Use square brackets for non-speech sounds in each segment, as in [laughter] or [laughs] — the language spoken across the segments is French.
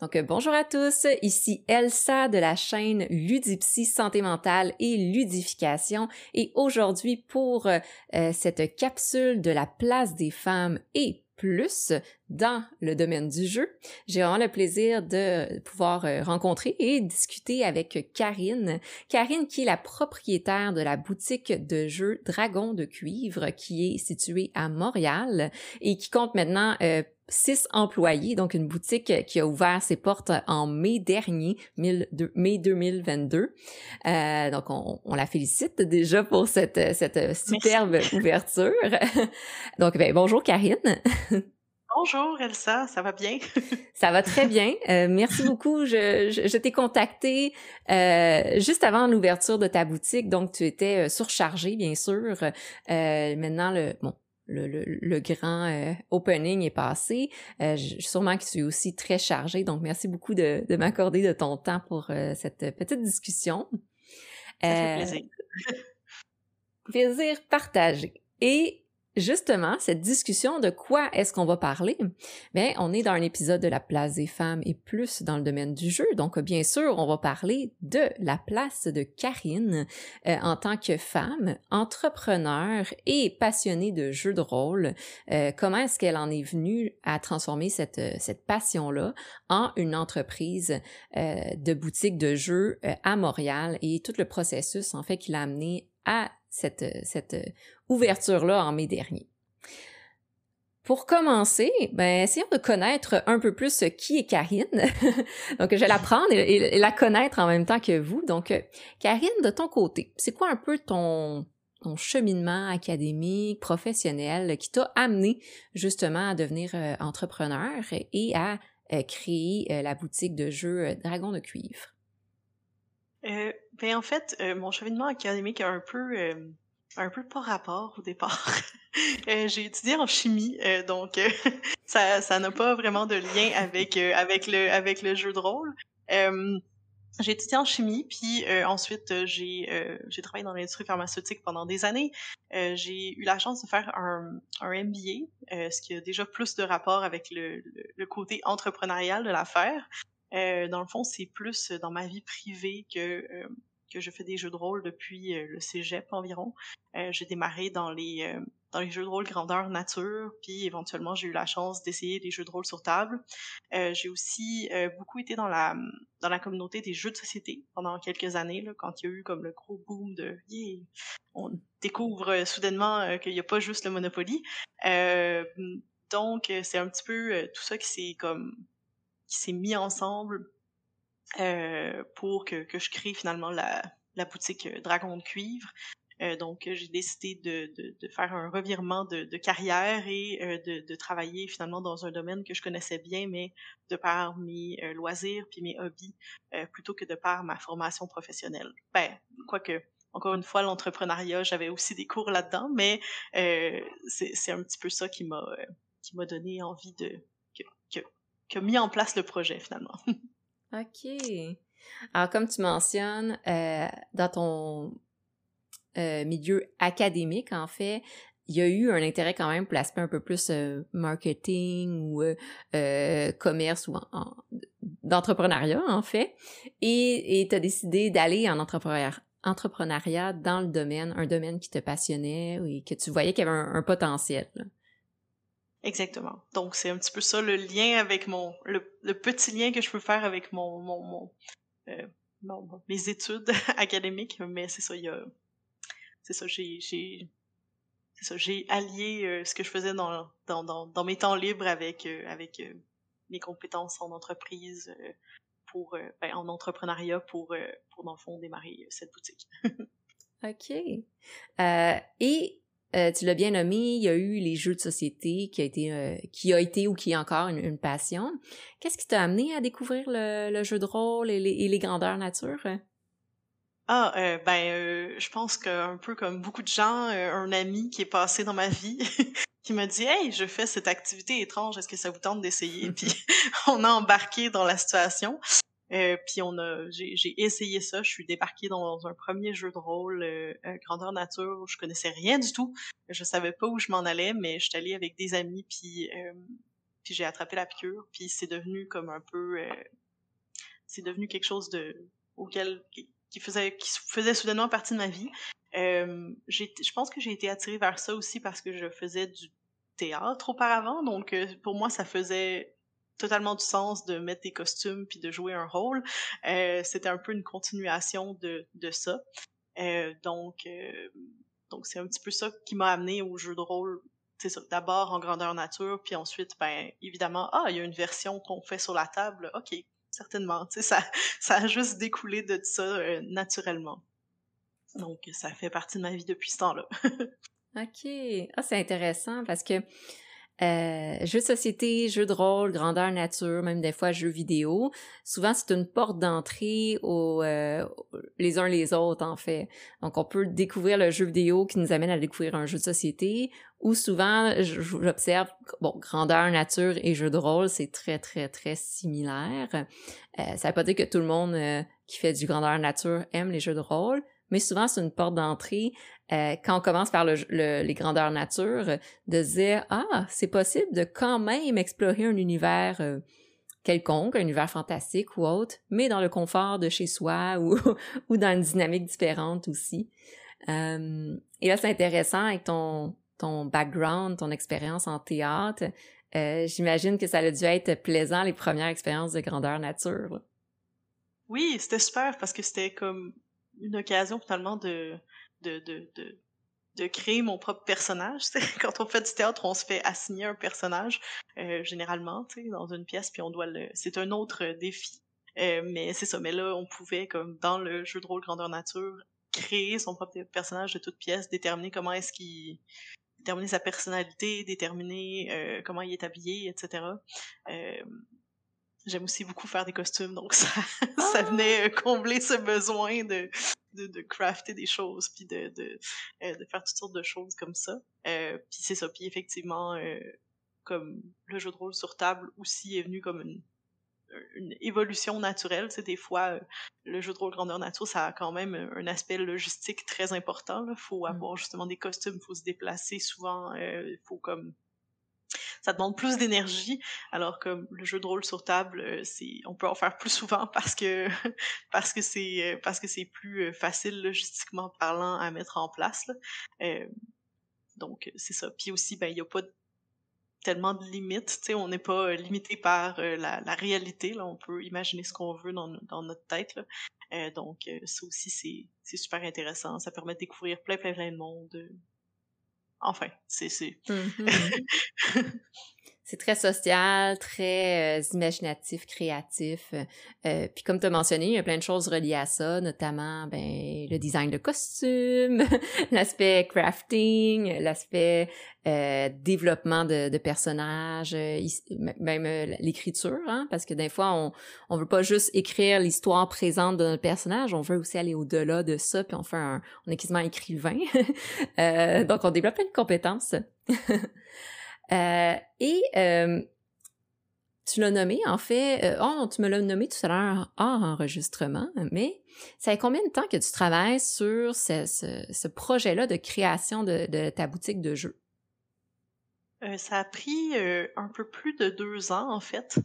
Donc bonjour à tous, ici Elsa de la chaîne Ludipsy Santé mentale et ludification et aujourd'hui pour euh, cette capsule de la place des femmes et plus dans le domaine du jeu. J'ai vraiment le plaisir de pouvoir euh, rencontrer et discuter avec Karine. Karine qui est la propriétaire de la boutique de jeux Dragon de cuivre qui est située à Montréal et qui compte maintenant euh, six employés, donc une boutique qui a ouvert ses portes en mai dernier, mai 2022. Euh, donc, on, la félicite déjà pour cette, cette superbe [laughs] ouverture. [laughs] donc, ben, bonjour Karine. [laughs] Bonjour Elsa, ça va bien? ça va très bien. Euh, merci beaucoup. Je, je, t'ai contacté euh, juste avant l'ouverture de ta boutique, donc tu étais euh, surchargée, bien sûr. Euh, maintenant, le bon, le, le, le grand euh, opening est passé. Euh, sûrement que tu es aussi très chargée, donc merci beaucoup de, de m'accorder de ton temps pour cette petite discussion. Ça fait plaisir. plaisir partagé. Et Justement, cette discussion de quoi est-ce qu'on va parler, bien, on est dans un épisode de la place des femmes et plus dans le domaine du jeu. Donc, bien sûr, on va parler de la place de Karine euh, en tant que femme, entrepreneur et passionnée de jeux de rôle. Euh, comment est-ce qu'elle en est venue à transformer cette, cette passion-là en une entreprise euh, de boutique de jeux à Montréal et tout le processus, en fait, qui l'a amené à cette, cette ouverture-là en mai dernier. Pour commencer, ben, essayons de connaître un peu plus qui est Karine. [laughs] Donc, je vais l'apprendre et, la connaître en même temps que vous. Donc, Karine, de ton côté, c'est quoi un peu ton, ton cheminement académique, professionnel qui t'a amené justement à devenir euh, entrepreneur et à euh, créer euh, la boutique de jeux Dragon de cuivre? Ben en fait, mon cheminement académique a un peu un peu pas rapport au départ. [laughs] Euh, j'ai étudié en chimie, euh, donc euh, [laughs] ça ça n'a pas vraiment de lien avec avec le avec le jeu de rôle. j'ai étudié en chimie, puis ensuite j'ai j'ai travaillé dans l'industrie pharmaceutique pendant des années. j'ai eu la chance de faire un, un MBA, ce qui a déjà plus de rapport avec le, le, côté entrepreneurial de l'affaire. Dans le fond, c'est plus dans ma vie privée que que je fais des jeux de rôle depuis euh, le cégep environ. Euh, j'ai démarré dans les euh, dans les jeux de rôle grandeur nature, puis éventuellement j'ai eu la chance d'essayer des jeux de rôle sur table. j'ai aussi beaucoup été dans la dans la communauté des jeux de société pendant quelques années, là, quand il y a eu comme le gros boom de yeah, on découvre soudainement qu'il n'y a pas juste le Monopoly. donc c'est un petit peu tout ça qui s'est comme qui s'est mis ensemble euh, pour que, que, je crée finalement la, la boutique euh, Dragon de cuivre. Euh, donc, j'ai décidé de, de, faire un revirement de, carrière et de, de, travailler finalement dans un domaine que je connaissais bien, mais de par mes loisirs puis mes hobbies, plutôt que de par ma formation professionnelle. Ben, quoique, encore une fois, l'entrepreneuriat, j'avais aussi des cours là-dedans, mais c'est un petit peu ça qui m'a qui m'a donné envie de que, que mis en place le projet finalement. [laughs] OK. Alors, comme tu mentionnes, euh, dans ton euh, milieu académique, en fait, il y a eu un intérêt quand même pour l'aspect un peu plus euh, marketing ou commerce ou d'entrepreneuriat, en fait. Et tu as décidé d'aller en entrepreneuriat dans le domaine, un domaine qui te passionnait et que tu voyais qu'il y avait un, potentiel. Exactement. Donc c'est un petit peu ça le lien avec mon le, petit lien que je peux faire avec mon mon, mon, euh, mes études [laughs] académiques, mais c'est ça il y a c'est ça j'ai j'ai c'est ça j'ai allié euh, ce que je faisais dans dans dans, dans mes temps libres avec euh, avec euh, mes compétences en entreprise pour ben, en entrepreneuriat pour pour dans le fond démarrer cette boutique. [laughs] OK. et euh, tu l'as bien nommé, il y a eu les jeux de société qui a été, euh, qui a été ou qui est encore une, passion. Qu'est-ce qui t'a amené à découvrir le, jeu de rôle et les, grandeurs nature? Ah, euh, ben, je pense qu'un peu comme beaucoup de gens, un ami qui est passé dans ma vie, [laughs] qui m'a dit Hey, je fais cette activité étrange, est-ce que ça vous tente d'essayer? Puis [laughs] on a embarqué dans la situation. Euh, puis on a, j'ai essayé ça. Je suis débarquée dans un premier jeu de rôle euh, euh, grandeur nature où je connaissais rien du tout. Je savais pas où je m'en allais, mais je suis allée avec des amis. Puis puis j'ai attrapé la piqûre, puis c'est devenu comme un peu, c'est devenu quelque chose de auquel qui, faisait qui faisait soudainement partie de ma vie. je pense que j'ai été attirée vers ça aussi parce que je faisais du théâtre auparavant, donc pour moi ça faisait totalement du sens de mettre des costumes puis de jouer un rôle. Euh, c'était un peu une continuation de, de ça. Euh, donc, euh, donc c'est un petit peu ça qui m'a amené au jeu de rôle. C'est ça, d'abord en grandeur nature, puis ensuite, ben évidemment, ah, il y a une version qu'on fait sur la table. Ok, certainement. Tu sais, ça, [laughs] ça a juste découlé de ça naturellement. Donc, ça fait partie de ma vie depuis ce temps-là. [laughs] ok, ah, c'est intéressant parce que euh, jeux de société, jeux de rôle, grandeur nature, même des fois jeux vidéo. Souvent, c'est une porte d'entrée euh, les uns les autres, en fait. Donc, on peut découvrir le jeu vidéo qui nous amène à découvrir un jeu de société, ou souvent, j'observe, bon, grandeur nature et jeu de rôle, c'est très, très, très similaire. Euh, ça veut pas dire que tout le monde euh, qui fait du grandeur nature aime les jeux de rôle, mais souvent c'est une porte d'entrée euh, quand on commence par le, les grandeurs nature, de dire ah c'est possible de quand même explorer un univers euh, quelconque, un univers fantastique ou autre, mais dans le confort de chez soi [laughs] ou, ou dans une dynamique différente aussi. Euh, et là c'est intéressant avec ton ton background, ton expérience en théâtre. J'imagine que ça a dû être plaisant les premières expériences de grandeur nature. Oui, c'était super parce que c'était comme une occasion finalement de, de, de, de, de créer mon propre personnage. [laughs] Quand on fait du théâtre, on se fait assigner un personnage, euh, généralement, dans une pièce, puis on doit le... C'est un autre défi. Euh, mais c'est ça, mais là, on pouvait, comme dans le jeu de rôle grandeur nature, créer son propre personnage de toute pièce, déterminer comment est-ce qu'il déterminer sa personnalité, déterminer euh, comment il est habillé, etc. Euh, J'aime aussi beaucoup faire des costumes, donc ça, [laughs] ça ah! venait euh, combler ce besoin de, de, de crafter des choses, puis de, de, euh, de, faire toutes sortes de choses comme ça. Euh, puis c'est ça, puis effectivement, euh, comme le jeu de rôle sur table aussi est venu comme une, une évolution naturelle. C'est des fois, le jeu de rôle grandeur nature, ça a quand même un aspect logistique très important. Il faut mmh. avoir justement des costumes, il faut se déplacer souvent, il faut comme ça demande plus d'énergie, alors que le jeu de rôle sur table, euh, c'est, on peut en faire plus souvent [laughs] parce que parce que c'est euh, parce que c'est plus euh, facile logistiquement parlant à mettre en place. Là. donc c'est ça. Puis aussi, ben il y a pas tellement de limites, tu sais, on n'est pas limité par la, réalité, là, on peut imaginer ce qu'on veut dans, dans notre tête, là. donc ça aussi c'est super intéressant, ça permet de découvrir plein plein plein de monde, enfin, c'est... Mm-hmm. [laughs] c'est très social, très euh, imaginatif, créatif. Euh, puis comme tu as mentionné, il y a plein de choses reliées à ça, notamment ben, le design de costumes, [laughs] l'aspect crafting, l'aspect euh, développement de, de personnages, même l'écriture, hein, parce que des fois, on on veut pas juste écrire l'histoire présente notre personnage, on veut aussi aller au-delà de ça, puis on fait un, on est quasiment écrivain. [laughs] donc, on développe plein de compétences. [laughs] Euh, et euh, tu l'as nommé, en fait, euh, oh, tu me l'as nommé tout à l'heure hors enregistrement, mais ça fait combien de temps que tu travailles sur ce, projet-là de création de, de, ta boutique de jeux? ça a pris un peu plus de deux ans en fait,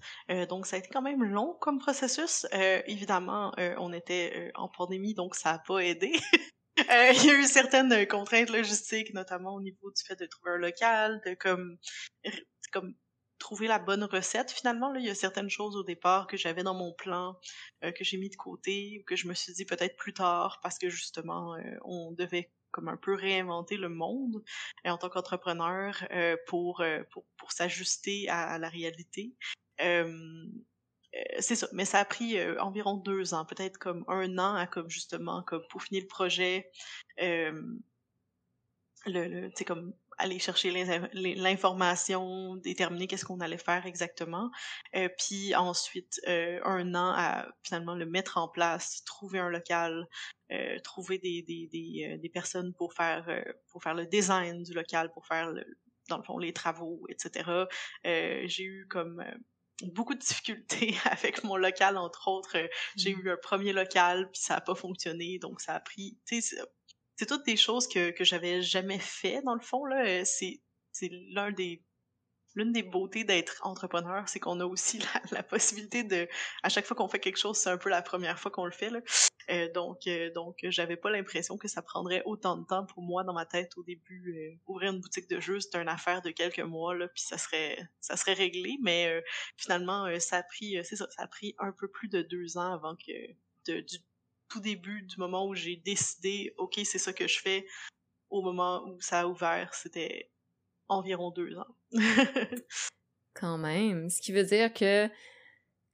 donc ça a été quand même long comme processus. évidemment, on était en pandémie, donc ça n'a pas aidé. [laughs] Euh, il y a eu certaines contraintes logistiques, notamment au niveau du fait de trouver un local, de comme, comme trouver la bonne recette. Finalement, là, il y a certaines choses au départ que j'avais dans mon plan, euh, que j'ai mis de côté, que je me suis dit peut-être plus tard, parce que justement, euh, on devait comme un peu réinventer le monde en tant qu'entrepreneur pour, pour, pour s'ajuster à, la réalité. Euh, c'est ça, mais ça a pris euh, environ deux ans, peut-être comme un an à comme justement comme peaufiner le projet, euh, le, comme aller chercher l'information, déterminer qu'est-ce qu'on allait faire exactement, puis ensuite un an à finalement le mettre en place, trouver un local, trouver des, des, des, personnes pour faire pour faire le design du local, pour faire dans le fond les travaux, etc. j'ai eu comme beaucoup de difficultés [laughs] avec mon local, entre autres. J'ai mmh. eu un premier local, puis ça a pas fonctionné, donc ça a pris... C'est toutes des choses que, que j'avais jamais fait, dans le fond. là. C'est l'un des l'une des beautés d'être entrepreneur, c'est qu'on a aussi [laughs] la, possibilité de, à chaque fois qu'on fait quelque chose, c'est un peu la première fois qu'on le fait. Là. Euh, donc, euh, donc, j'avais pas l'impression que ça prendrait autant de temps pour moi dans ma tête au début. Euh, ouvrir une boutique de jeux, c'était une affaire de quelques mois là, puis ça serait, ça serait réglé. Mais finalement, ça a pris, c'est ça, a pris un peu plus de deux ans avant que, du tout début, du moment où j'ai décidé, ok, c'est ça que je fais, au moment où ça a ouvert, c'était environ deux ans. [laughs] Quand même. Ce qui veut dire que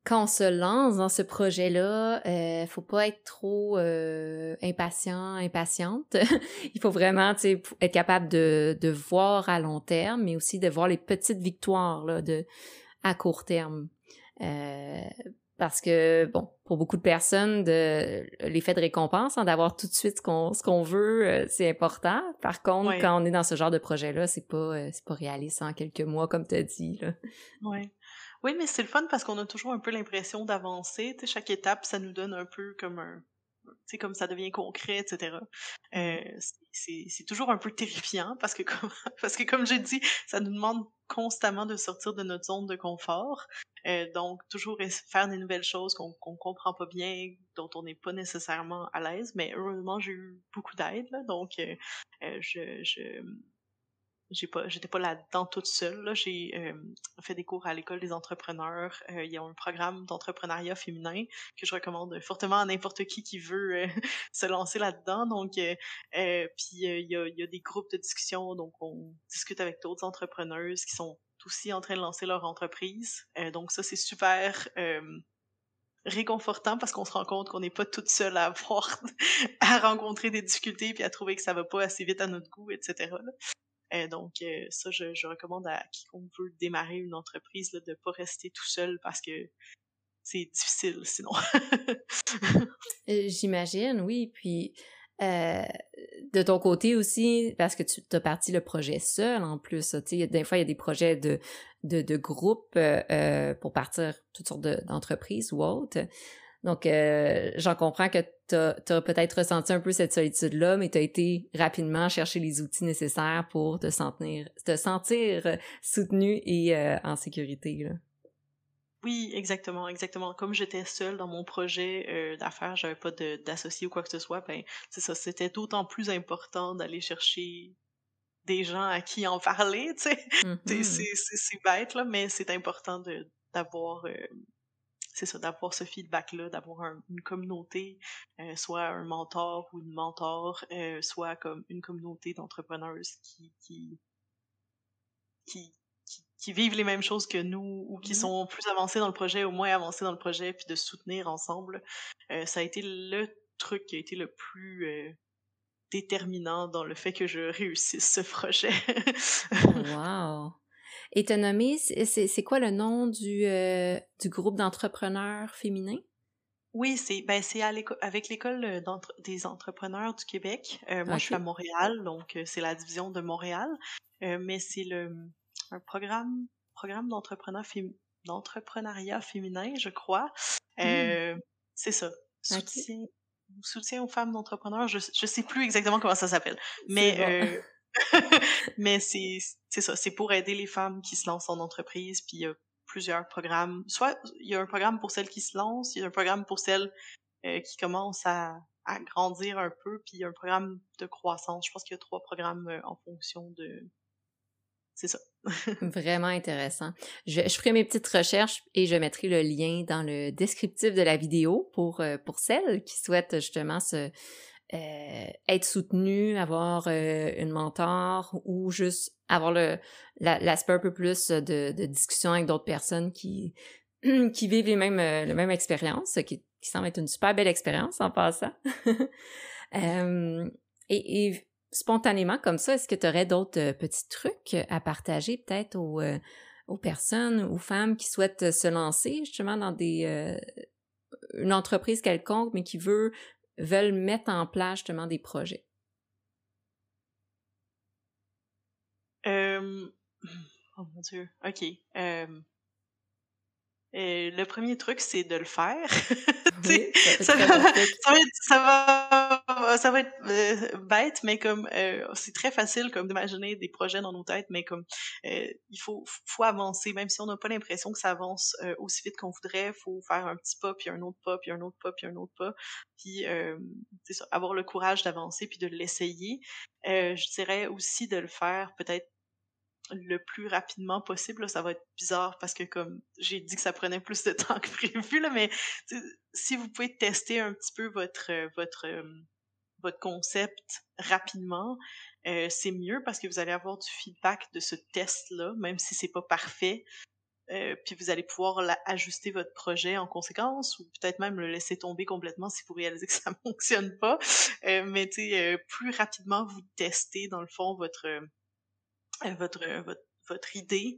quand on se lance dans ce projet-là, euh, faut pas être trop euh, impatient, impatiente. [laughs] Il faut vraiment être capable de, de voir à long terme, mais aussi de voir les petites victoires là, de, à court terme. Euh, parce que, bon, pour beaucoup de personnes, de, l'effet de récompense, hein, d'avoir tout de suite ce qu'on, ce qu'on veut, euh, c'est important. Par contre, quand on est dans ce genre de projet-là, c'est pas, euh, c'est pas réaliste en quelques mois, comme tu as dit. Là. Ouais. Oui, mais c'est le fun parce qu'on a toujours un peu l'impression d'avancer. chaque étape, ça nous donne un peu comme un, sais, comme ça devient concret, etc. Euh, c'est toujours un peu terrifiant parce que comme, [laughs] parce que comme j'ai dit, ça nous demande constamment de sortir de notre zone de confort. Euh, donc, toujours faire des nouvelles choses qu'on qu'on comprend pas bien, dont on n'est pas nécessairement à l'aise. Mais heureusement, j'ai eu beaucoup d'aide, donc euh, euh, je, j'ai pas j'étais pas là-dedans toute seule là. J'ai euh, fait des cours à l'école des entrepreneurs. Euh, il y a un programme d'entrepreneuriat féminin que je recommande fortement à n'importe qui qui veut euh, [laughs] se lancer là-dedans. Donc puis il y a, y a des groupes de discussion. Donc on discute avec d'autres entrepreneuses qui sont aussi en train de lancer leur entreprise. Donc ça c'est super réconfortant parce qu'on se rend compte qu'on n'est pas toute seule à avoir [laughs] à rencontrer des difficultés puis à trouver que ça va pas assez vite à notre goût etc euh, donc, euh, ça, je, recommande à quiconque veut démarrer une entreprise de ne pas rester tout seul parce que c'est difficile sinon. [laughs] Euh, j'imagine, oui. Puis, de ton côté aussi, parce que tu as parti le projet seul en plus, tu des fois, il y a des projets de, de, de groupe pour partir toutes sortes d'entreprises ou autres. Donc, euh, j'en comprends que tu as, peut-être ressenti un peu cette solitude-là, mais tu as été rapidement chercher les outils nécessaires pour te sentir, te sentir soutenu et euh, en sécurité. Là. Oui, exactement, exactement. Comme j'étais seule dans mon projet euh, d'affaires, j'avais pas d'associé ou quoi que ce soit, ben c'est ça, c'était d'autant plus important d'aller chercher des gens à qui en parler, tu sais. Mm-hmm. C'est bête, là, mais c'est important d'avoir c'est ça, d'avoir ce feedback-là, d'avoir une communauté, euh, soit un mentor ou une mentor, euh, soit comme une communauté d'entrepreneuses qui, qui, qui, qui, vivent les mêmes choses que nous ou qui mmh sont plus avancés dans le projet ou moins avancés dans le projet, puis de soutenir ensemble. Euh, ça a été le truc qui a été le plus déterminant dans le fait que je réussisse ce projet. wow! Et t'as nommé, c'est quoi le nom du, euh, du groupe d'entrepreneurs féminins? Oui, c'est ben c'est avec l'école euh, des entrepreneurs du Québec. Euh, moi, je suis à Montréal, donc c'est la division de Montréal, mais c'est le un programme programme d'entrepreneuriat féminin, je crois. Mmh. C'est ça. Soutien, soutien aux femmes d'entrepreneurs. Je je sais plus exactement comment ça s'appelle, mais [laughs] Mais c'est ça, c'est pour aider les femmes qui se lancent en entreprise, puis il y a plusieurs programmes. Soit il y a un programme pour celles qui se lancent, il y a un programme pour celles euh, qui commencent à, à grandir un peu, puis il y a un programme de croissance. Je pense qu'il y a trois programmes euh, en fonction de c'est ça. [laughs] Vraiment intéressant. Je, je, ferai mes petites recherches et je mettrai le lien dans le descriptif de la vidéo pour, euh, pour celles qui souhaitent justement se, euh, être soutenu, avoir euh, une mentor ou juste avoir le l'aspect un peu plus de, de discussion avec d'autres personnes qui [clears throat] qui vivent les mêmes euh, la même expérience, qui, qui semble être une super belle expérience en passant. [laughs] et, et, spontanément comme ça, est-ce que tu aurais d'autres petits trucs à partager peut-être aux, aux personnes, aux femmes qui souhaitent se lancer justement dans des une entreprise quelconque, mais qui veut veulent mettre en place justement des projets? Euh... Oh mon Dieu. OK. Euh... le premier truc, c'est de le faire. [laughs] ça, va, [laughs] ça, va, va, ça va être euh, bête, mais comme euh, c'est très facile comme d'imaginer des projets dans nos têtes, mais comme euh, il faut, faut avancer, même si on n'a pas l'impression que ça avance aussi vite qu'on voudrait, faut faire un petit pas, puis un autre pas, puis un autre pas, puis un autre pas, puis ça, avoir le courage d'avancer puis de l'essayer. je dirais aussi de le faire peut-être le plus rapidement possible. ça va être bizarre parce que comme j'ai dit que ça prenait plus de temps [laughs] que prévu, mais si vous pouvez tester un petit peu votre euh, votre euh, votre concept rapidement, euh, c'est mieux parce que vous allez avoir du feedback de ce test-là, même si c'est pas parfait. puis vous allez pouvoir ajuster votre projet en conséquence ou peut-être même le laisser tomber complètement si vous réalisez que [laughs] ça fonctionne pas. mais tu plus rapidement vous testez dans le fond votre euh, votre, euh, votre, votre idée,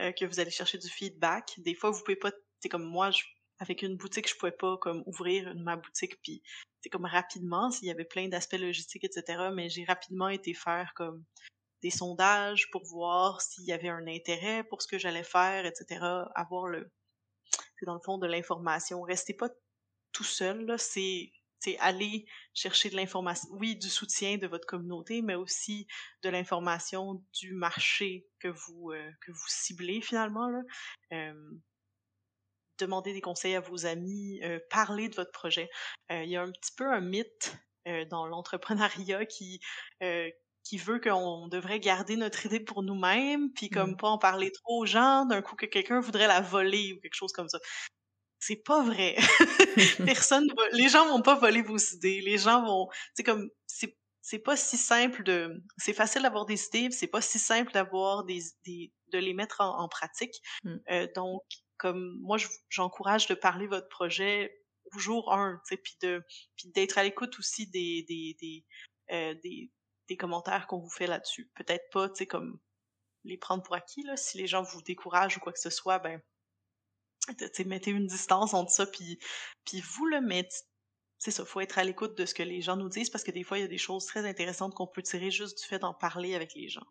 euh, que vous allez chercher du feedback. Des fois, vous pouvez pas, c'est comme moi, je, avec une boutique, je pouvais pas comme ouvrir ma boutique puis c'est comme rapidement s'il y avait plein d'aspects logistiques etc. Mais j'ai rapidement été faire comme des sondages pour voir s'il y avait un intérêt pour ce que j'allais faire etc. Avoir le, c'est dans le fond de l'information. Restez pas tout seul là, c'est aller chercher de l'information, oui, du soutien de votre communauté, mais aussi de l'information du marché que vous euh, que vous ciblez finalement. Là. Euh, demandez des conseils à vos amis, euh, parler de votre projet. Il y a un petit peu un mythe dans l'entrepreneuriat qui qui veut qu'on devrait garder notre idée pour nous-mêmes, puis comme mmh. pas en parler trop aux gens, d'un coup que quelqu'un voudrait la voler ou quelque chose comme ça c'est pas vrai. [laughs] [laughs] Personne, les gens vont pas voler vos idées. Les gens vont, c'est comme, c'est, c'est pas si simple de, c'est facile d'avoir des idées, c'est pas si simple d'avoir des, des, de les mettre en, pratique. Mmh. Euh, donc, comme moi, j'encourage de parler votre projet au jour un, tu sais, puis de, puis d'être à l'écoute aussi des, des, des, euh, des, des commentaires qu'on vous fait là-dessus. Peut-être pas, tu sais, comme les prendre pour acquis là. Si les gens vous découragent ou quoi que ce soit, ben mettez une distance entre ça puis puis vous le mettez c'est ça, faut être à l'écoute de ce que les gens nous disent parce que des fois il y a des choses très intéressantes qu'on peut tirer juste du fait d'en parler avec les gens.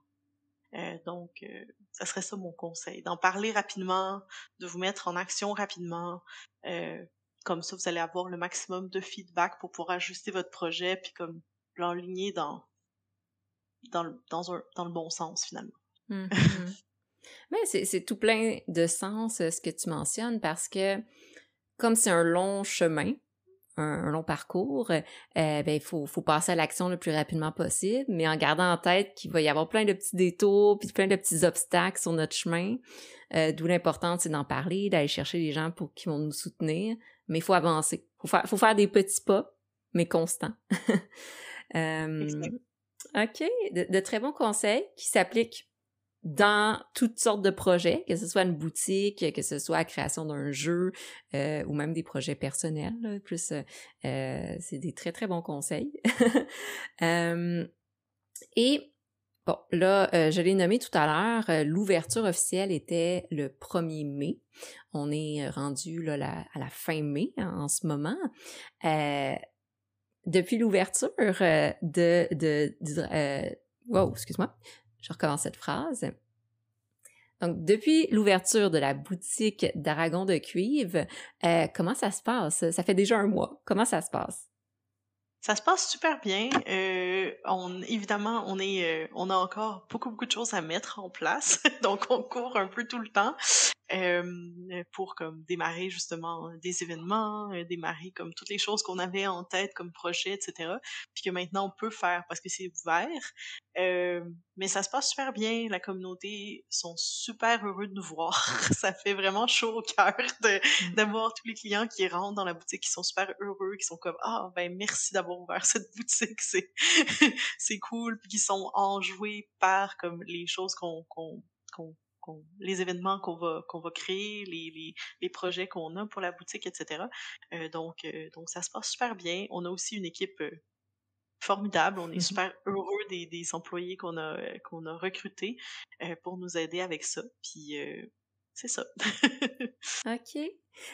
Euh, donc, euh, ça serait ça mon conseil, d'en parler rapidement, de vous mettre en action rapidement. Euh, comme ça, vous allez avoir le maximum de feedback pour pouvoir ajuster votre projet, puis comme l'enligner dans dans le, dans, le bon sens finalement. Mmh, mmh. Mais c'est tout plein de sens euh, ce que tu mentionnes parce que comme c'est un long chemin, un, long parcours, euh, ben, il faut, faut passer à l'action le plus rapidement possible, mais en gardant en tête qu'il va y avoir plein de petits détours, puis plein de petits obstacles sur notre chemin. Euh, D'où l'important, c'est d'en parler, d'aller chercher les gens pour qui vont nous soutenir, mais il faut avancer. Il faut faire, faut faire des petits pas, mais constants. [laughs] euh, OK, de, de, très bons conseils qui s'appliquent dans toutes sortes de projets, que ce soit une boutique, que ce soit la création d'un jeu euh, ou même des projets personnels. plus, euh, euh, c'est des très très bons conseils. [laughs] et bon, là, je l'ai nommé tout à l'heure, l'ouverture officielle était le 1er mai. On est rendu là, à la fin mai hein, en ce moment. depuis l'ouverture de, de, de wow, excuse-moi, je recommence cette phrase. Donc, depuis l'ouverture de la boutique d'Aragon de cuivre, euh, comment ça se passe? Ça fait déjà un mois. Comment ça se passe? Ça se passe super bien. Euh, on, évidemment, on est, euh, on a encore beaucoup beaucoup de choses à mettre en place, [laughs] donc on court un peu tout le temps pour comme démarrer justement des événements, euh, démarrer comme toutes les choses qu'on avait en tête comme projet, etc. Puis que maintenant on peut faire parce que c'est ouvert. Euh, mais ça se passe super bien. La communauté sont super heureux de nous voir. [laughs] ça fait vraiment chaud au cœur mmh. d'avoir tous les clients qui rentrent dans la boutique, qui sont super heureux, qui sont comme ah ben merci d'avoir ouvert cette boutique, c'est [laughs] c'est cool, puis qui sont enjoués par comme les choses qu'on qu'on qu'on les événements qu'on va qu'on va créer, les, les, les projets qu'on a pour la boutique, etc. Euh, donc euh, donc ça se passe super bien. On a aussi une équipe euh, formidable. On est mm-hmm. super heureux des, des employés qu'on a qu'on a recrutés pour nous aider avec ça. Puis c'est ça. [laughs] OK.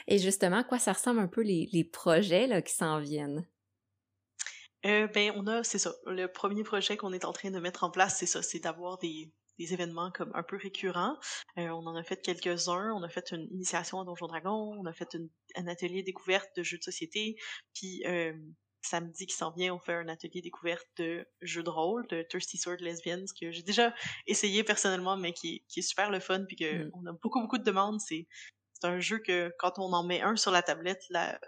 Et justement, à quoi ça ressemble un peu les, les projets là, qui s'en viennent? ben, on a, c'est ça. Le premier projet qu'on est en train de mettre en place, c'est ça, c'est d'avoir des, des événements comme un peu récurrents. Euh, on en a fait quelques-uns. On a fait une initiation à Donjon Dragon. On a fait un atelier découverte de jeux de société. Puis euh, samedi qui s'en vient, on fait un atelier découverte de jeux de rôle, de Thirsty Sword Lesbians, que j'ai déjà essayé personnellement, mais qui, qui est super le fun, puis que mm. on a beaucoup, beaucoup de demandes. C'est, c'est un jeu que quand on en met un sur la tablette, là,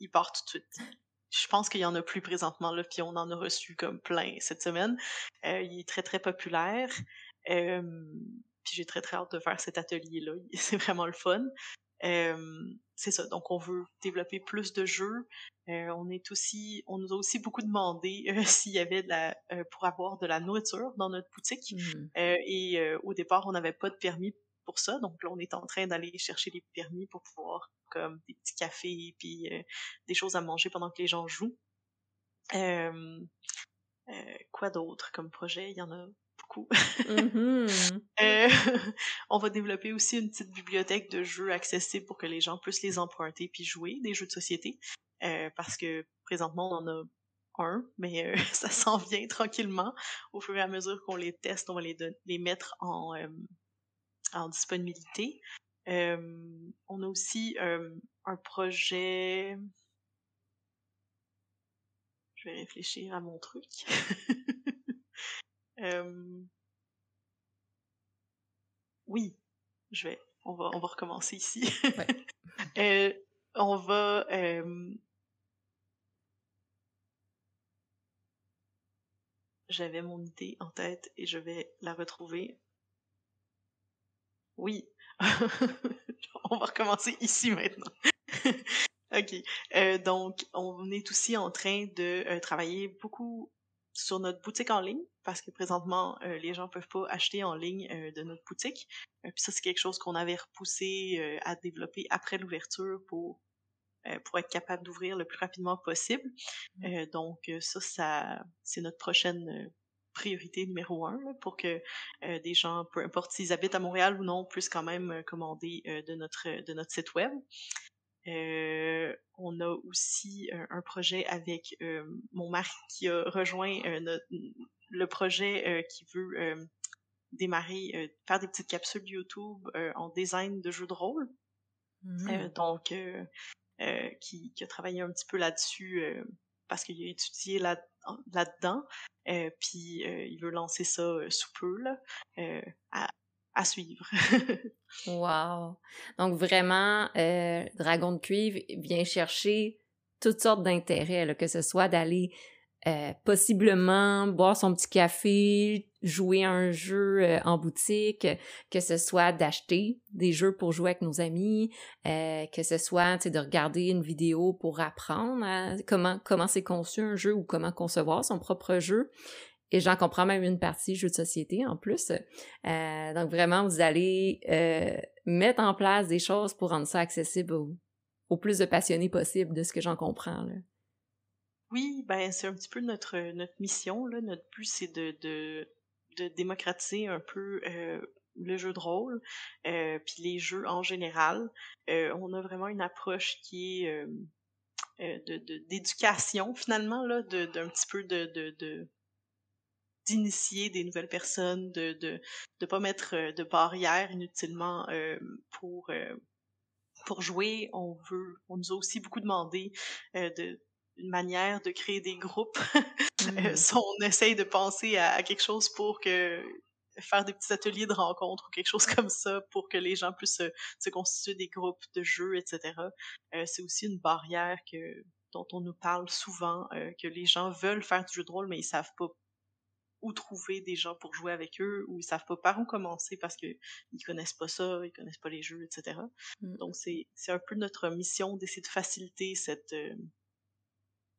il part tout de suite. Je pense qu'il y en a plus présentement, là, puis on en a reçu comme plein cette semaine. Euh, il est très, très populaire. Euh, puis j'ai très, très hâte de faire cet atelier-là. [laughs] C'est vraiment le fun. Euh, c'est ça. Donc, on veut développer plus de jeux. Euh, on est aussi, on nous a aussi beaucoup demandé [laughs] euh, s'il y avait de la, euh, pour avoir de la nourriture dans notre boutique. Mmh. et au départ, on n'avait pas de permis pour ça. Donc là, on est en train d'aller chercher les permis pour pouvoir, comme des petits cafés puis des choses à manger pendant que les gens jouent. quoi d'autre comme projet? Il y en a beaucoup. Mm-hmm. [laughs] euh, [laughs] on va développer aussi une petite bibliothèque de jeux accessibles pour que les gens puissent les emprunter puis jouer, des jeux de société. Euh, parce que présentement, on en a un, mais euh, [laughs] ça s'en vient tranquillement. Au fur et à mesure qu'on les teste, on va les, les mettre en, en disponibilité. on a aussi un projet... Je vais réfléchir à mon truc. Oui, je vais. On va, on va recommencer ici. [laughs] euh, on va. J'avais mon idée en tête et je vais la retrouver. Oui. [laughs] on va recommencer ici maintenant. [laughs] ok. Euh, donc, on est aussi en train de euh, travailler beaucoup sur notre boutique en ligne parce que présentement euh, les gens peuvent pas acheter en ligne euh, de notre boutique. Euh, puis ça c'est quelque chose qu'on avait repoussé à développer après l'ouverture pour pour être capable d'ouvrir le plus rapidement possible. Mmh. donc ça ça c'est notre prochaine priorité numéro un pour que des gens peu importe s'ils habitent à Montréal ou non puissent quand même commander de notre de notre site web. Euh, on a aussi euh, un projet avec euh, mon mari qui a rejoint le projet qui veut démarrer, faire des petites capsules YouTube en design de jeux de rôle. Mmh. donc, qui, qui, a travaillé un petit peu là-dessus parce qu'il a étudié là, là-dedans. puis il veut lancer ça sous peu là, à, à suivre. [laughs] wow! Donc vraiment, euh, Dragon de cuivre vient chercher toutes sortes d'intérêts, que ce soit d'aller euh, possiblement boire son petit café, jouer un jeu euh, en boutique, que ce soit d'acheter des jeux pour jouer avec nos amis, que ce soit de regarder une vidéo pour apprendre comment comment c'est conçu un jeu ou comment concevoir son propre jeu. Et j'en comprends même une partie jeu de société en plus. Euh, donc vraiment, vous allez euh, mettre en place des choses pour rendre ça accessible au, plus de passionnés possible, de ce que j'en comprends. Là. Oui, ben c'est un petit peu notre notre mission là. Notre but c'est de, de, de démocratiser un peu euh, le jeu de rôle, euh, puis les jeux en général. Euh, on a vraiment une approche qui est de d'éducation finalement là, d'un petit peu de d'initier des nouvelles personnes, de de de pas mettre euh, de barrières inutilement euh, pour euh, pour jouer. On veut, on nous a aussi beaucoup demandé de une manière de créer des groupes. [laughs] Mmh. on essaye de penser à, quelque chose pour que faire des petits ateliers de rencontres ou quelque chose [laughs] comme ça pour que les gens puissent se, constituer des groupes de jeux, etc. c'est aussi une barrière que dont on nous parle souvent, que les gens veulent faire du jeu de rôle, mais ils savent pas où trouver des gens pour jouer avec eux, ou ils savent pas par où commencer parce que ils connaissent pas ça, ils connaissent pas les jeux, etc. Mm. Donc c'est c'est un peu notre mission d'essayer de faciliter cette euh,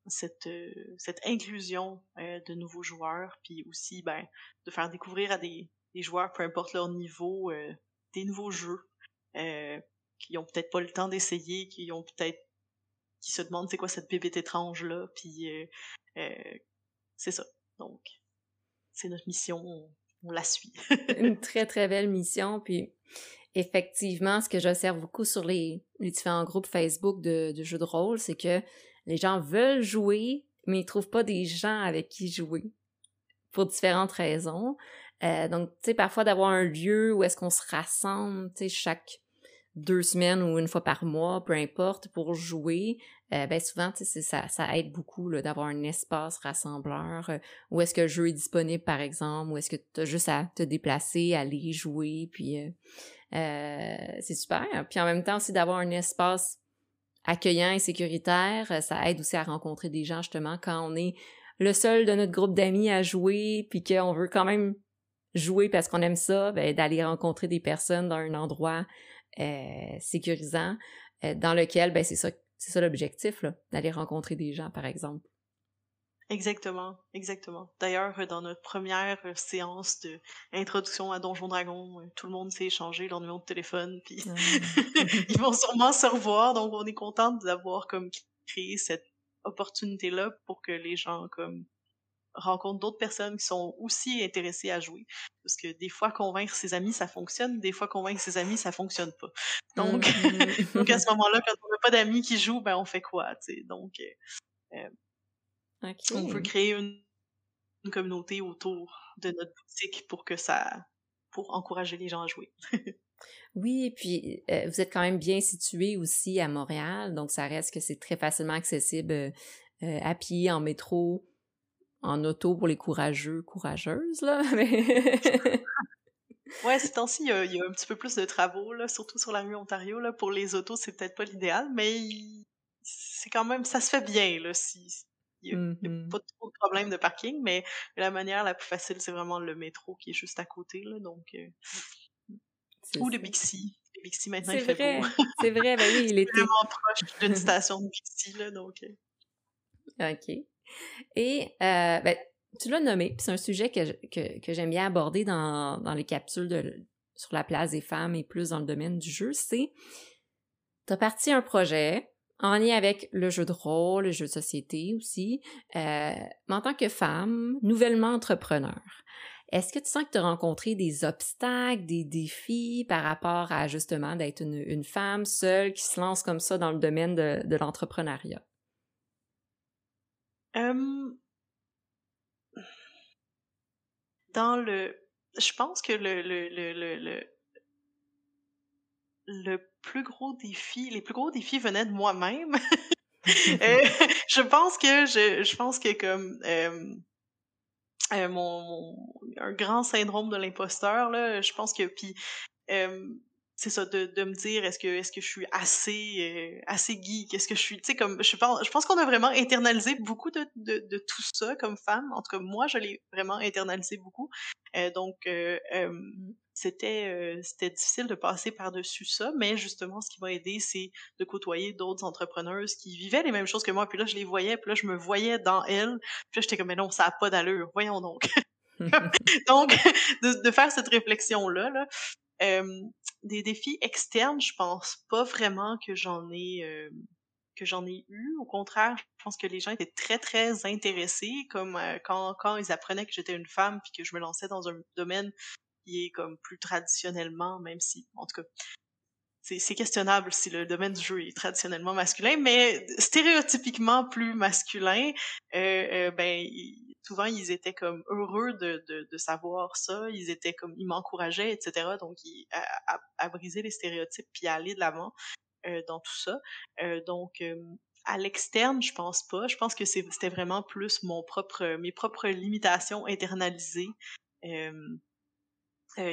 cette euh, cette inclusion euh, de nouveaux joueurs, puis aussi ben de faire découvrir à des des joueurs, peu importe leur niveau, des nouveaux jeux qui ont peut-être pas le temps d'essayer, qui ont peut-être qui se demandent c'est quoi cette bébête étrange là, puis c'est ça. Donc c'est notre mission, on, la suit. [laughs] une très, très belle mission. Puis, effectivement, ce que j'observe beaucoup sur les, différents groupes Facebook de, jeux de rôle, c'est que les gens veulent jouer, mais ils trouvent pas des gens avec qui jouer pour différentes raisons. Euh, donc, tu sais, parfois d'avoir un lieu où est-ce qu'on se rassemble, tu chaque deux semaines ou une fois par mois, peu importe, pour jouer, euh, ben souvent, ça, ça aide beaucoup d'avoir un espace rassembleur euh, où est-ce que le jeu est disponible, par exemple, où est-ce que tu as juste à te déplacer, aller jouer, puis c'est super. Puis en même temps aussi d'avoir un espace accueillant et sécuritaire, ça aide aussi à rencontrer des gens justement quand on est le seul de notre groupe d'amis à jouer, puis qu'on veut quand même jouer parce qu'on aime ça, ben, d'aller rencontrer des personnes dans un endroit euh, sécurisant euh, dans lequel, ben, c'est ça, c'est ça l'objectif, d'aller rencontrer des gens, par exemple. Exactement, exactement. D'ailleurs, dans notre première séance d'introduction à Donjon Dragon, tout le monde s'est échangé leur numéro de téléphone, puis ah. [laughs] ils vont sûrement se revoir, donc on est content d'avoir comme créé cette opportunité-là pour que les gens comme rencontre d'autres personnes qui sont aussi intéressées à jouer. Parce que des fois, convaincre ses amis, ça fonctionne. Des fois, convaincre ses amis, ça fonctionne pas. Donc, mm-hmm. [laughs] donc à ce moment-là, quand on n'a pas d'amis qui jouent, ben on fait quoi, tu Donc, euh, euh, on veut créer une, communauté autour de notre boutique pour que ça, pour encourager les gens à jouer. [laughs] oui, et puis euh, vous êtes quand même bien situé aussi à Montréal, donc ça reste que c'est très facilement accessible à pied, en métro, en auto pour les courageux, courageuses, là. [laughs] [laughs] ouais, ces temps-ci, il y, a un petit peu plus de travaux, là, surtout sur la rue Ontario. Là. Pour les autos, c'est peut-être pas l'idéal, mais c'est quand même, ça se fait bien, là. Si, il n'y a, mmh pas trop de problèmes de parking, mais la manière la plus facile, c'est vraiment le métro qui est juste à côté, là, donc... Euh, ou le Bixi. Le Bixi, maintenant, il fait vrai. [laughs] C'est vrai, ben oui, il était... vraiment proche d'une station de Bixi, là, donc... Euh. OK. Et euh, ben, tu l'as nommé, c'est un sujet que, que, j'aime bien aborder dans, dans les capsules sur la place des femmes et plus dans le domaine du jeu, c'est tu as parti un projet en lien avec le jeu de rôle, le jeu de société aussi, euh, mais en tant que femme, nouvellement entrepreneur. Est-ce que tu sens que tu as rencontré des obstacles, des défis par rapport à justement d'être une, une, femme seule qui se lance comme ça dans le domaine de, de l'entrepreneuriat? Dans le je pense que le le le le le plus gros défi les plus gros défis venaient de moi-même. [laughs] Euh, je pense que je je pense que comme, euh, mon un grand syndrome de l'imposteur là, je pense que puis, c'est ça de, de me dire est-ce que est-ce que je suis assez euh, assez geek? Est-ce que je suis tu sais comme je pense je pense qu'on a vraiment internalisé beaucoup de, de, de, tout ça comme femme. En tout cas moi je l'ai vraiment internalisé beaucoup. Euh, donc euh, c'était c'était difficile de passer par-dessus ça. Mais justement ce qui m'a aidé c'est de côtoyer d'autres entrepreneuses qui vivaient les mêmes choses que moi. Puis là je les voyais puis là je me voyais dans elles. Puis là j'étais comme mais non ça a pas d'allure. Voyons donc. [laughs] [laughs] Donc de, de faire cette réflexion là là des défis externes, je pense pas vraiment que j'en ai euh, que j'en ai eu. Au contraire, je pense que les gens étaient très très intéressés, comme euh, quand quand ils apprenaient que j'étais une femme puis que je me lançais dans un domaine qui est comme plus traditionnellement, même si en tout cas c'est questionnable si le domaine du jeu est traditionnellement masculin, mais stéréotypiquement plus masculin, euh, ben souvent ils étaient comme heureux de, de, savoir ça, ils étaient comme ils m'encourageaient, etc. Donc à, à, briser les stéréotypes puis à aller de l'avant euh, dans tout ça. Euh, donc euh, à l'externe, je pense pas. Je pense que c'était vraiment plus mon propre mes propres limitations internalisées.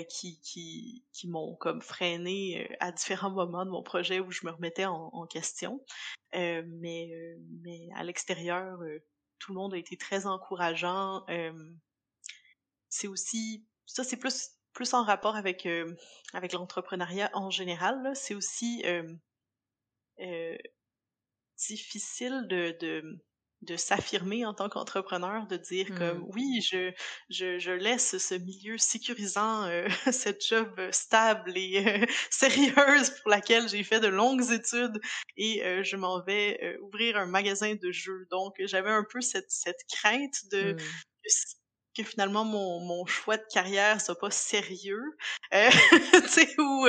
Qui, qui, qui m'ont comme freiné à différents moments de mon projet où je me remettais en, question. Mais, mais à l'extérieur, tout le monde a été très encourageant. c'est aussi, ça c'est plus plus en rapport avec avec l'entrepreneuriat en général. C'est aussi euh, difficile de, de de s'affirmer en tant qu'entrepreneur, de dire comme mmh. oui, je, je, je laisse ce milieu sécurisant, euh, [laughs] cette job stable et euh, [laughs] sérieuse pour laquelle j'ai fait de longues études et euh, je m'en vais ouvrir un magasin de jeux. Donc j'avais un peu cette, cette crainte de mmh. que, finalement mon, mon choix de carrière soit pas sérieux. [laughs] tu sais, ou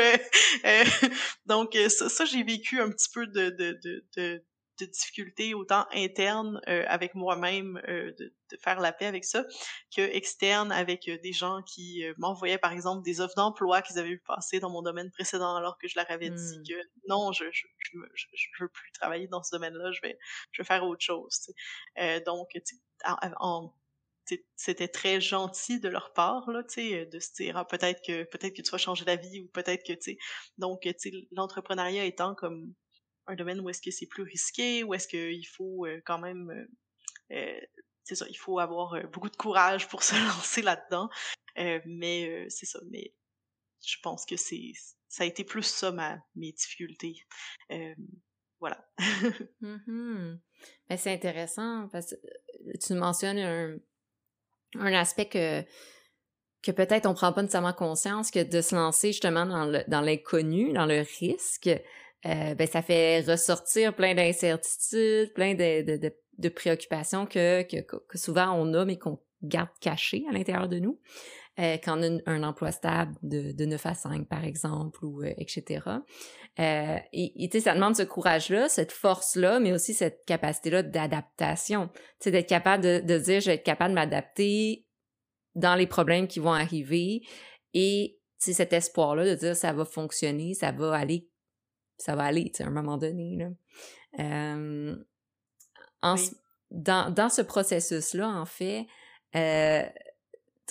donc ça, ça j'ai vécu un petit peu de, de, de, de de difficultés autant internes euh, avec moi-même euh, de, de, faire la paix avec ça que externes avec euh, des gens qui m'envoyaient par exemple des offres d'emploi qu'ils avaient vu passer dans mon domaine précédent alors que je leur avais dit mmh. que non je je, je, je, veux plus travailler dans ce domaine-là je vais je vais faire autre chose donc en, c'était très gentil de leur part là tu sais de se dire ah, peut-être que peut-être que tu vas changer la vie ou peut-être que tu sais donc tu sais l'entrepreneuriat étant comme un domaine où est-ce que c'est plus risqué, où est-ce qu'il faut euh, quand même, euh, euh, c'est ça, il faut avoir beaucoup de courage pour [laughs] se lancer là-dedans. mais c'est ça, mais je pense que c'est, ça a été plus ça ma, mes difficultés. voilà. [laughs] mm c'est intéressant parce que tu mentionnes un, un aspect que que peut-être on prend pas nécessairement conscience que de se lancer justement dans l'inconnu, dans le risque, euh, ben, ça fait ressortir plein d'incertitudes, plein de, de, de, de préoccupations que, que, que, souvent on a, mais qu'on garde cachées à l'intérieur de nous. Euh, quand on a un, emploi stable de, de 9 à 5, par exemple, ou euh, etc. Euh, et, et ça demande ce courage-là, cette force-là, mais aussi cette capacité-là d'adaptation. Tu d'être capable de, de dire, je vais être capable de m'adapter dans les problèmes qui vont arriver et cet espoir-là de dire, ça va fonctionner, ça va aller ça va aller, à un moment donné. Là. en, dans, dans ce processus-là, en fait, euh,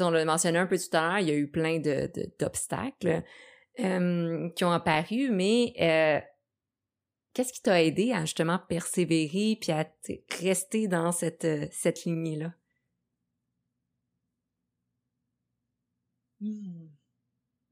on l'a mentionné un peu tout à l'heure, il y a eu plein de, d'obstacles euh, qui ont apparu, mais euh, qu'est-ce qui t'a aidé à justement persévérer puis à rester dans cette, cette lignée-là? Mmh.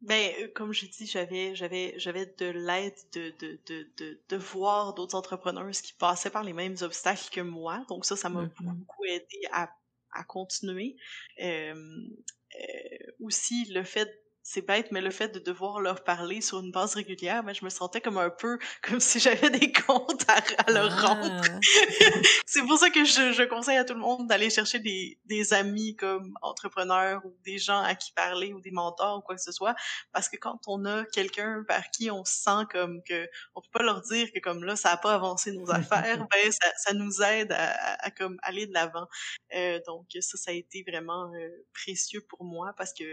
Ben, euh, comme j'ai dit, j'avais, j'avais, j'avais de l'aide de, de, de, de, de voir d'autres entrepreneurs qui passaient par les mêmes obstacles que moi. Donc ça, ça m'a mm-hmm. beaucoup aidé à, à continuer. Euh, euh, aussi, le fait c'est bête, mais le fait de devoir leur parler sur une base régulière, ben, je me sentais comme un peu [laughs] comme si j'avais des comptes à, leur ah. rendre. [laughs] c'est pour ça que je, je, conseille à tout le monde d'aller chercher des, des amis comme entrepreneurs ou des gens à qui parler ou des mentors ou quoi que ce soit. Parce que quand on a quelqu'un par qui on sent comme que on peut pas leur dire que comme là, ça a pas avancé nos [laughs] affaires, ben ça, ça nous aide à, à, comme aller de l'avant. Euh, donc ça, ça a été vraiment euh, précieux pour moi parce que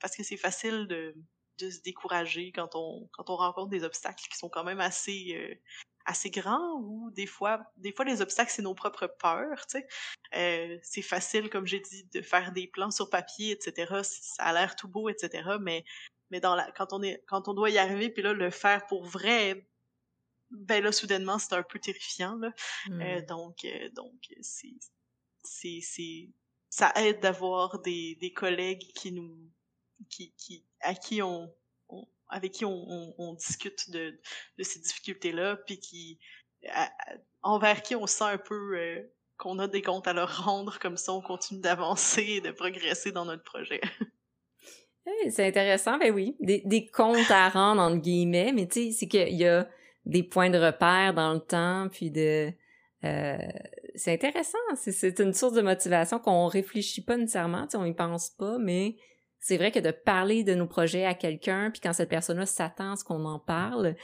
parce que c'est facile de, de se décourager quand on quand on rencontre des obstacles qui sont quand même assez euh, assez grands ou des fois des fois les obstacles c'est nos propres peurs tu sais. Euh, c'est facile comme j'ai dit de faire des plans sur papier etc ça a l'air tout beau etc mais mais dans la quand on est quand on doit y arriver puis là le faire pour vrai ben là soudainement c'est un peu terrifiant là. Euh, mmh. donc euh, donc c'est c'est c'est ça aide d'avoir des des collègues qui nous qui, qui, à qui on, avec qui on, discute de, de ces difficultés-là, puis qui, envers qui on sent un peu euh, qu'on a des comptes à leur rendre, comme ça on continue d'avancer et de progresser dans notre projet. [laughs] c'est intéressant, ben oui, des, des comptes à rendre entre guillemets, mais tu sais, c'est qu'il y a des points de repère dans le temps, puis de euh, c'est intéressant, c'est une source de motivation qu'on réfléchit pas nécessairement, on y pense pas, mais c'est vrai que de parler de nos projets à quelqu'un, puis quand cette personne-là s'attend à ce qu'on en parle,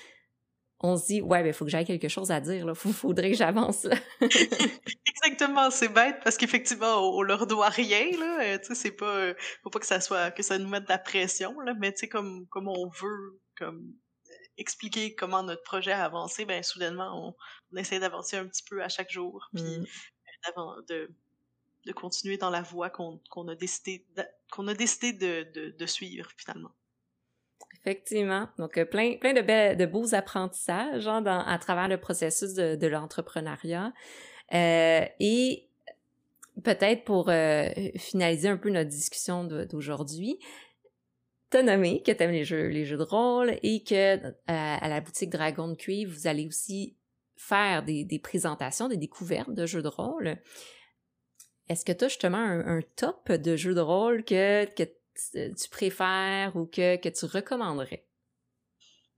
on se dit ouais ben faut que j'aille quelque chose à dire là, [laughs] faut, faudrait que j'avance. [laughs] [laughs] Exactement, c'est bête parce qu'effectivement on, leur doit rien là, euh, tu sais c'est pas euh, faut pas que ça soit que ça nous mette de la pression là, mais tu sais comme comme on veut comme expliquer comment notre projet a avancé, ben soudainement on, essaie d'avancer un petit peu à chaque jour puis mmh. de de continuer dans la voie qu'on a décidé qu'on a décidé de, de, suivre finalement. Effectivement. Donc, euh, plein, plein de, de beaux apprentissages hein, à travers le processus de, de l'entrepreneuriat. Euh, et peut-être pour euh, finaliser un peu notre discussion d'aujourd'hui, t'as nommé que t'aimes les jeux, les jeux de rôle et que à la boutique Dragon Cuivre, vous allez aussi faire des présentations, des découvertes de jeux de rôle. Est-ce que tu as justement un, top de jeu de rôle que, que tu préfères ou que, que tu recommanderais?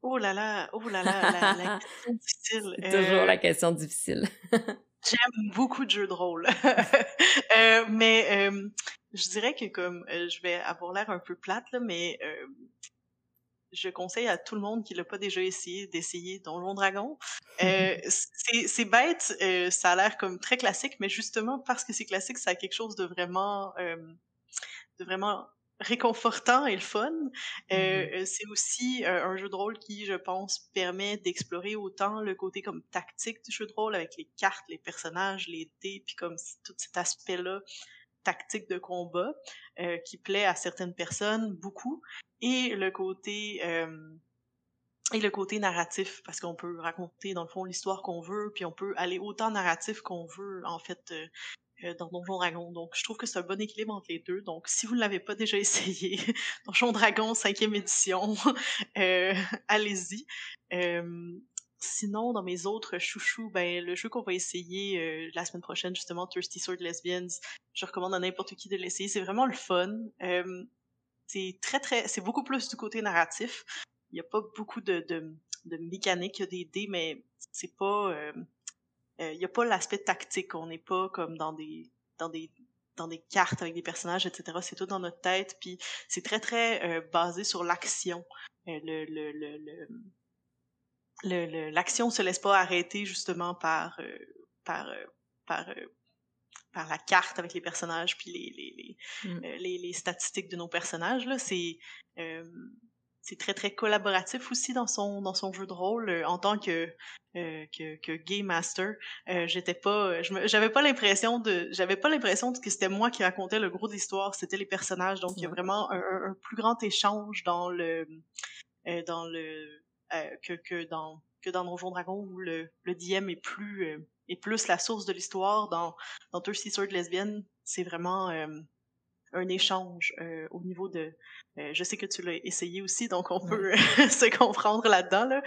Oh là là, oh là là, la, [laughs] question difficile. Toujours la euh, question difficile. [laughs] J'aime beaucoup de jeux de rôle. [laughs] euh, mais euh, je dirais que comme euh, je vais avoir l'air un peu plate, là, mais je conseille à tout le monde qui l'a pas déjà essayé d'essayer Donjon Dragon. [laughs] Euh, c'est bête, euh, ça a l'air comme très classique, mais justement parce que c'est classique, ça a quelque chose de vraiment, euh, de vraiment réconfortant et le fun. Mm-hmm. c'est aussi un jeu de rôle qui, je pense, permet d'explorer autant le côté comme tactique du jeu de rôle avec les cartes, les personnages, les dés, puis comme tout cet aspect-là tactique de combat qui plaît à certaines personnes beaucoup. Et le côté euh, et le côté narratif parce qu'on peut raconter dans le fond l'histoire qu'on veut puis on peut aller autant narratif qu'on veut en fait euh, euh, dans Donjon Dragon donc je trouve que c'est un bon équilibre entre les deux. Donc si vous ne l'avez pas déjà [laughs] essayé Donjon Dragon 5e édition [laughs] allez-y Sinon, dans mes autres chouchous, ben le jeu qu'on va essayer la semaine prochaine, justement, Thirsty Sword Lesbians, je recommande à n'importe qui de l'essayer. C'est vraiment le fun. C'est très, très, c'est beaucoup plus du côté narratif. Il n'y a pas beaucoup de, de, de mécanique, il y a des dés, mais c'est pas, euh, euh, il n'y a pas l'aspect tactique. On n'est pas comme dans des, dans des, dans des cartes avec des personnages, etc. C'est tout dans notre tête, puis c'est très, très euh, basé sur l'action. le, le, le, le l'action se laisse pas arrêter justement par par par par la carte avec les personnages puis les les, les, mm. euh, les, les statistiques de nos personnages là. C'est euh, c'est très très collaboratif aussi dans son dans son jeu de rôle. Euh, en tant que que, que game master j'étais pas j'avais pas l'impression de j'avais pas l'impression que c'était moi qui racontais le gros de l'histoire c'était les personnages. Donc il y a vraiment un, un, plus grand échange dans le dans le que que dans que dans Donjon Dragon où le le DM est plus et plus la source de l'histoire dans, dans Thirsty Sword lesbienne, c'est vraiment euh, un échange euh, au niveau de... Euh, je sais que tu l'as essayé aussi, donc on peut [laughs] se comprendre là-dedans. Là.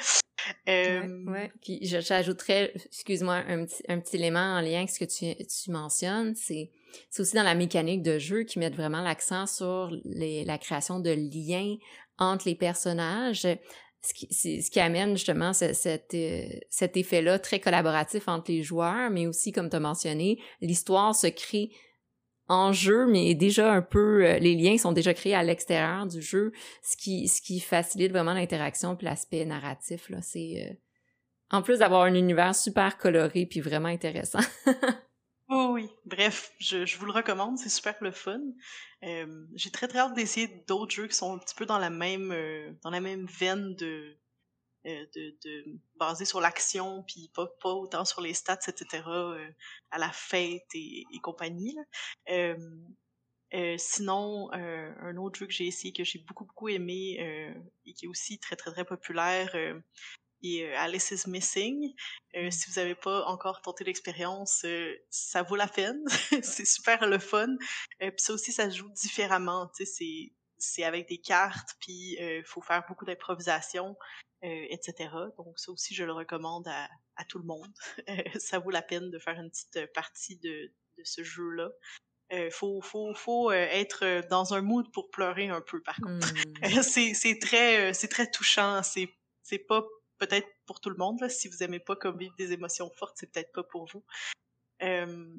Ouais, Puis j'ajouterais, excuse-moi, un petit, un petit élément en lien avec ce que tu, tu mentionnes, c'est c'est aussi dans la mécanique de jeu qui met vraiment l'accent sur les, la création de liens entre les personnages ce qui, ce qui amène justement cet, euh, cet effet-là très collaboratif entre les joueurs, mais aussi, comme tu as mentionné, l'histoire se crée en jeu, mais déjà un peu, euh, les liens sont déjà créés à l'extérieur du jeu, ce qui, ce qui facilite vraiment l'interaction puis l'aspect narratif, là. C'est, euh, en plus d'avoir un univers super coloré puis vraiment intéressant. [laughs] Oh oui, bref, je, je, vous le recommande, c'est super le fun. Euh, j'ai très très hâte d'essayer d'autres jeux qui sont un petit peu dans la même euh, dans la même veine de euh, de, de basés sur l'action puis pas pas autant sur les stats etc à la fête et, et compagnie là. sinon, un autre jeu que j'ai essayé que j'ai beaucoup beaucoup aimé et qui est aussi très très très populaire, et euh, Alice is Missing. Euh, si vous n'avez pas encore tenté l'expérience, euh, ça vaut la peine. [laughs] c'est super le fun. puis ça aussi, ça se joue différemment. C'est c'est avec des cartes, puis il faut faire beaucoup d'improvisation, etc. Donc ça aussi, je le recommande à, à tout le monde. [laughs] ça vaut la peine de faire une petite partie de, de ce jeu-là. Euh, faut faut faut être dans un mood pour pleurer un peu par contre. Mm. [laughs] c'est c'est très c'est très touchant, c'est c'est pas peut-être pour tout le monde. Là. Si vous aimez pas comme vivre des émotions fortes, c'est peut-être pas pour vous. Euh,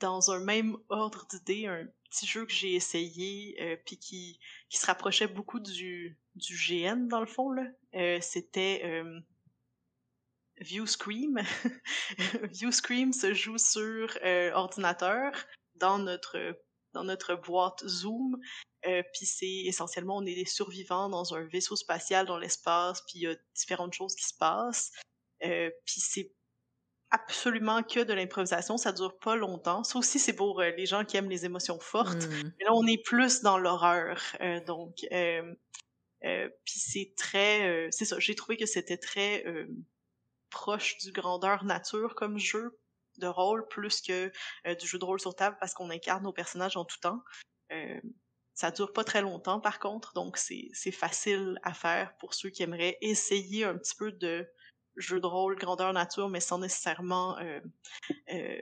dans un même ordre d'idée, un petit jeu que j'ai essayé euh, puis qui, qui se rapprochait beaucoup du, du GN dans le fond euh, c'était View Scream. [laughs] View Scream se joue sur ordinateur dans notre dans notre boîte Zoom euh, puis c'est essentiellement, on est des survivants dans un vaisseau spatial dans l'espace, puis il y a différentes choses qui se passent. Euh, puis c'est absolument que de l'improvisation, ça dure pas longtemps. Ça aussi, c'est pour euh, les gens qui aiment les émotions fortes. Hmm. Mais là, on est plus dans l'horreur. Donc, puis c'est très... c'est ça, j'ai trouvé que c'était très proche du grandeur nature comme jeu de rôle, plus que du jeu de rôle sur table, parce qu'on incarne nos personnages en tout temps. Ça dure pas très longtemps par contre, donc c'est facile à faire pour ceux qui aimeraient essayer un petit peu de jeu de rôle grandeur nature, mais sans nécessairement euh, euh,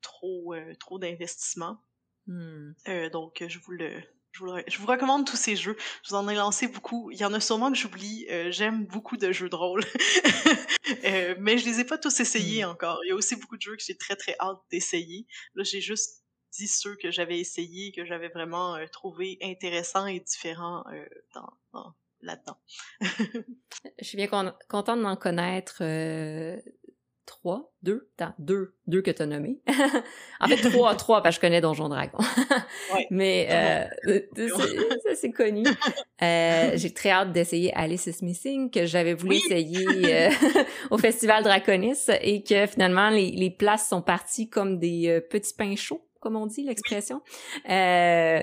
trop euh, trop d'investissement. Hmm. donc je vous le je vous, je vous, recommande tous ces jeux. Je vous en ai lancé beaucoup. Il y en a sûrement que j'oublie. J'aime beaucoup de jeux de rôle. [laughs] mais je les ai pas tous essayés hmm. encore. Il y a aussi beaucoup de jeux que j'ai très très hâte d'essayer. Là, j'ai juste dit ceux que j'avais essayés, que j'avais vraiment euh, trouvé intéressants et différents euh, dans, dans, là-dedans. [laughs] Je suis bien contente d'en connaître euh, trois, deux, deux, deux que tu as nommés. [laughs] en fait, trois, [laughs] trois, parce que je connais Donjon Dragon. [laughs] Mais euh, ça, c'est connu. Euh, j'ai très hâte d'essayer Alice is Missing, que j'avais voulu essayer euh, au Festival Draconis, et que finalement, les, les places sont parties comme des euh, petits pains chauds, comme on dit l'expression. Euh,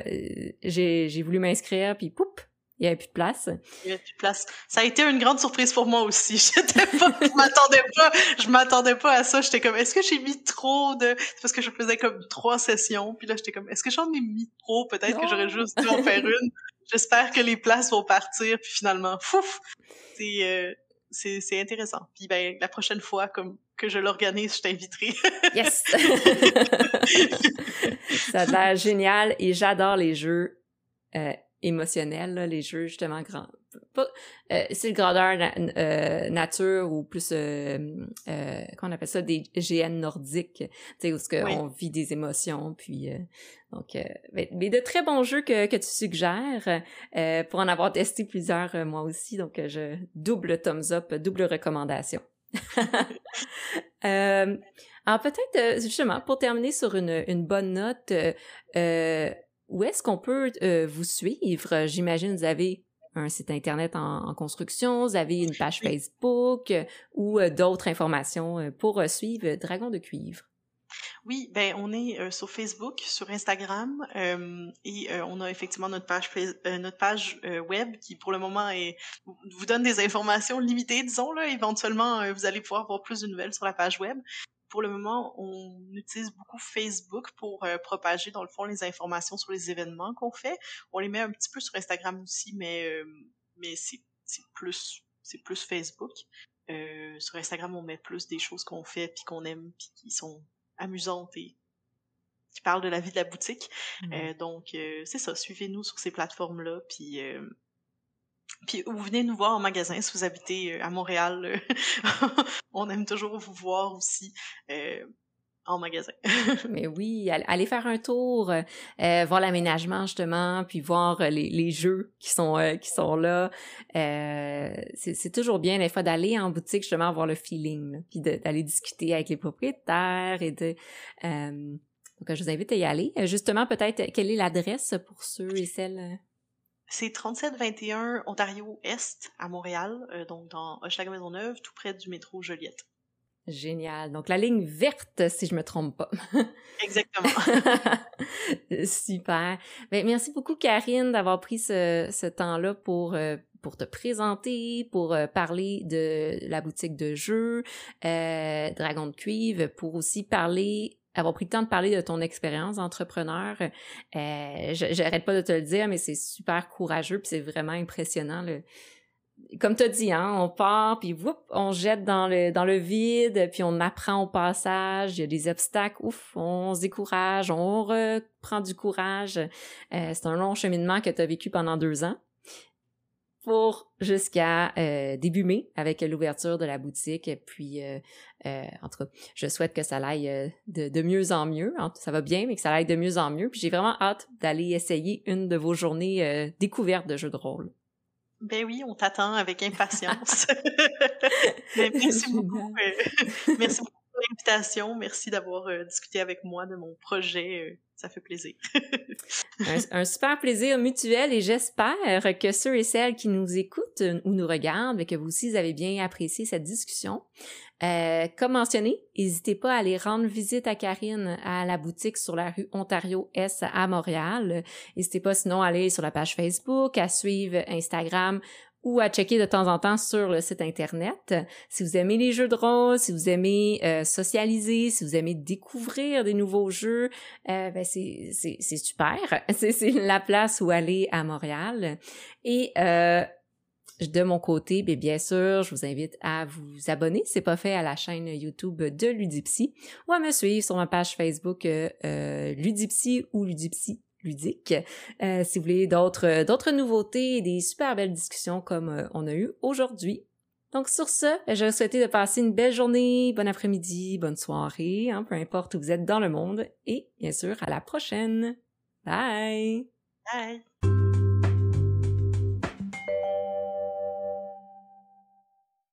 j'ai voulu m'inscrire, puis poup, il y avait plus de place. Il y avait plus de place. Ça a été une grande surprise pour moi aussi. [laughs] J'étais pas, je m'attendais pas, je m'attendais pas à ça. J'étais comme, est-ce que j'ai mis trop de, parce que je faisais comme trois sessions, puis là j'étais comme, est-ce que j'en ai mis trop? Peut-être que j'aurais juste dû en faire une. J'espère que les places vont partir, puis finalement, fouf! C'est, euh, c'est, c'est intéressant. Puis ben, la prochaine fois, comme que je l'organise, je t'inviterai. [laughs] yes! [laughs] Ça a l'air génial et j'adore les jeux euh, émotionnels, là, les jeux justement grands. Euh, c'est le grandeur euh, nature ou plus euh, euh, comment on appelle ça des GN nordiques, tu sais où ce que on vit des émotions puis donc mais, de très bons jeux que, que tu suggères pour en avoir testé plusieurs moi aussi donc je double thumbs up, double recommandation. [laughs] alors peut-être justement pour terminer sur une, une bonne note où est-ce qu'on peut euh, vous suivre? J'imagine vous avez un site internet en, construction, vous avez une page Facebook euh, ou euh, d'autres informations pour suivre Dragon de cuivre. Oui, ben on est sur Facebook, sur Instagram et on a effectivement notre page notre page web qui pour le moment est vous donne des informations limitées, disons là. Éventuellement, vous allez pouvoir voir plus de nouvelles sur la page web pour le moment, on utilise beaucoup Facebook pour euh, propager, dans le fond, les informations sur les événements qu'on fait. On les met un petit peu sur Instagram aussi, mais, euh, mais c'est plus, c'est plus Facebook. Euh, sur Instagram, on met plus des choses qu'on fait, puis qu'on aime, puis qui sont amusantes et qui parlent de la vie de la boutique. Mmh. donc, c'est ça, suivez-nous sur ces plateformes-là, puis puis vous venez nous voir en magasin si vous habitez euh, à Montréal. Euh, [laughs] on aime toujours vous voir aussi euh, en magasin. [laughs] Mais oui, allez faire un tour, voir l'aménagement justement, puis voir les, les jeux qui sont qui sont là. c'est toujours bien des fois d'aller en boutique justement voir le feeling, puis d'aller discuter avec les propriétaires et de. donc je vous invite à y aller. Justement, peut-être quelle est l'adresse pour ceux et celles c'est 3721 Ontario Est à Montréal, euh, donc dans Hochelaga-Maisonneuve, tout près du métro Joliette. Génial. Donc la ligne verte, si je me trompe pas. [laughs] Exactement. [laughs] Super. Ben, merci beaucoup, Karine, d'avoir pris ce, ce temps-là pour euh, pour te présenter, pour euh, parler de la boutique de jeux, Dragon de cuivre, pour aussi parler avoir pris le temps de parler de ton expérience d'entrepreneur. Euh, J'arrête pas de te le dire, mais c'est super courageux, puis c'est vraiment impressionnant. Comme tu as dit, hein, on part, puis on jette dans le, dans le vide, puis on apprend au passage, il y a des obstacles, ouf, on se décourage, on reprend du courage. Euh, c'est un long cheminement que tu as vécu pendant deux ans pour jusqu'à euh, début mai avec l'ouverture de la boutique. Puis, euh, euh, en tout cas, je souhaite que ça aille euh, de, de, mieux en mieux. Ça va bien, mais que ça aille de mieux en mieux. Puis j'ai vraiment hâte d'aller essayer une de vos journées euh, découvertes de jeux de rôle. Ben oui, on t'attend avec impatience. [laughs] merci beaucoup. merci beaucoup pour l'invitation. Merci d'avoir discuté avec moi de mon projet ça fait plaisir. [laughs] un, super plaisir mutuel et j'espère que ceux et celles qui nous écoutent ou nous regardent, que vous aussi avez bien apprécié cette discussion. Euh, comme mentionné, n'hésitez pas à aller rendre visite à Karine à la boutique sur la rue Ontario S à Montréal. N'hésitez pas sinon à aller sur la page Facebook, à suivre Instagram ou à checker de temps en temps sur le site internet. Si vous aimez les jeux de rôle, si vous aimez euh, socialiser, si vous aimez découvrir des nouveaux jeux, euh, ben c'est, super. [laughs] C'est, la place où aller à Montréal. Et euh, de mon côté, bien, bien sûr, je vous invite à vous abonner, c'est pas fait, à la chaîne YouTube de Ludipsy ou à me suivre sur ma page Facebook euh, Ludipsy ou Ludipsy ludique. Euh, si vous voulez d'autres euh, d'autres nouveautés des super belles discussions comme euh, on a eu aujourd'hui. Donc sur ce, je vous souhaite de passer une belle journée, bon après-midi, bonne soirée, hein, peu importe où vous êtes dans le monde, et bien sûr à la prochaine. Bye! Bye!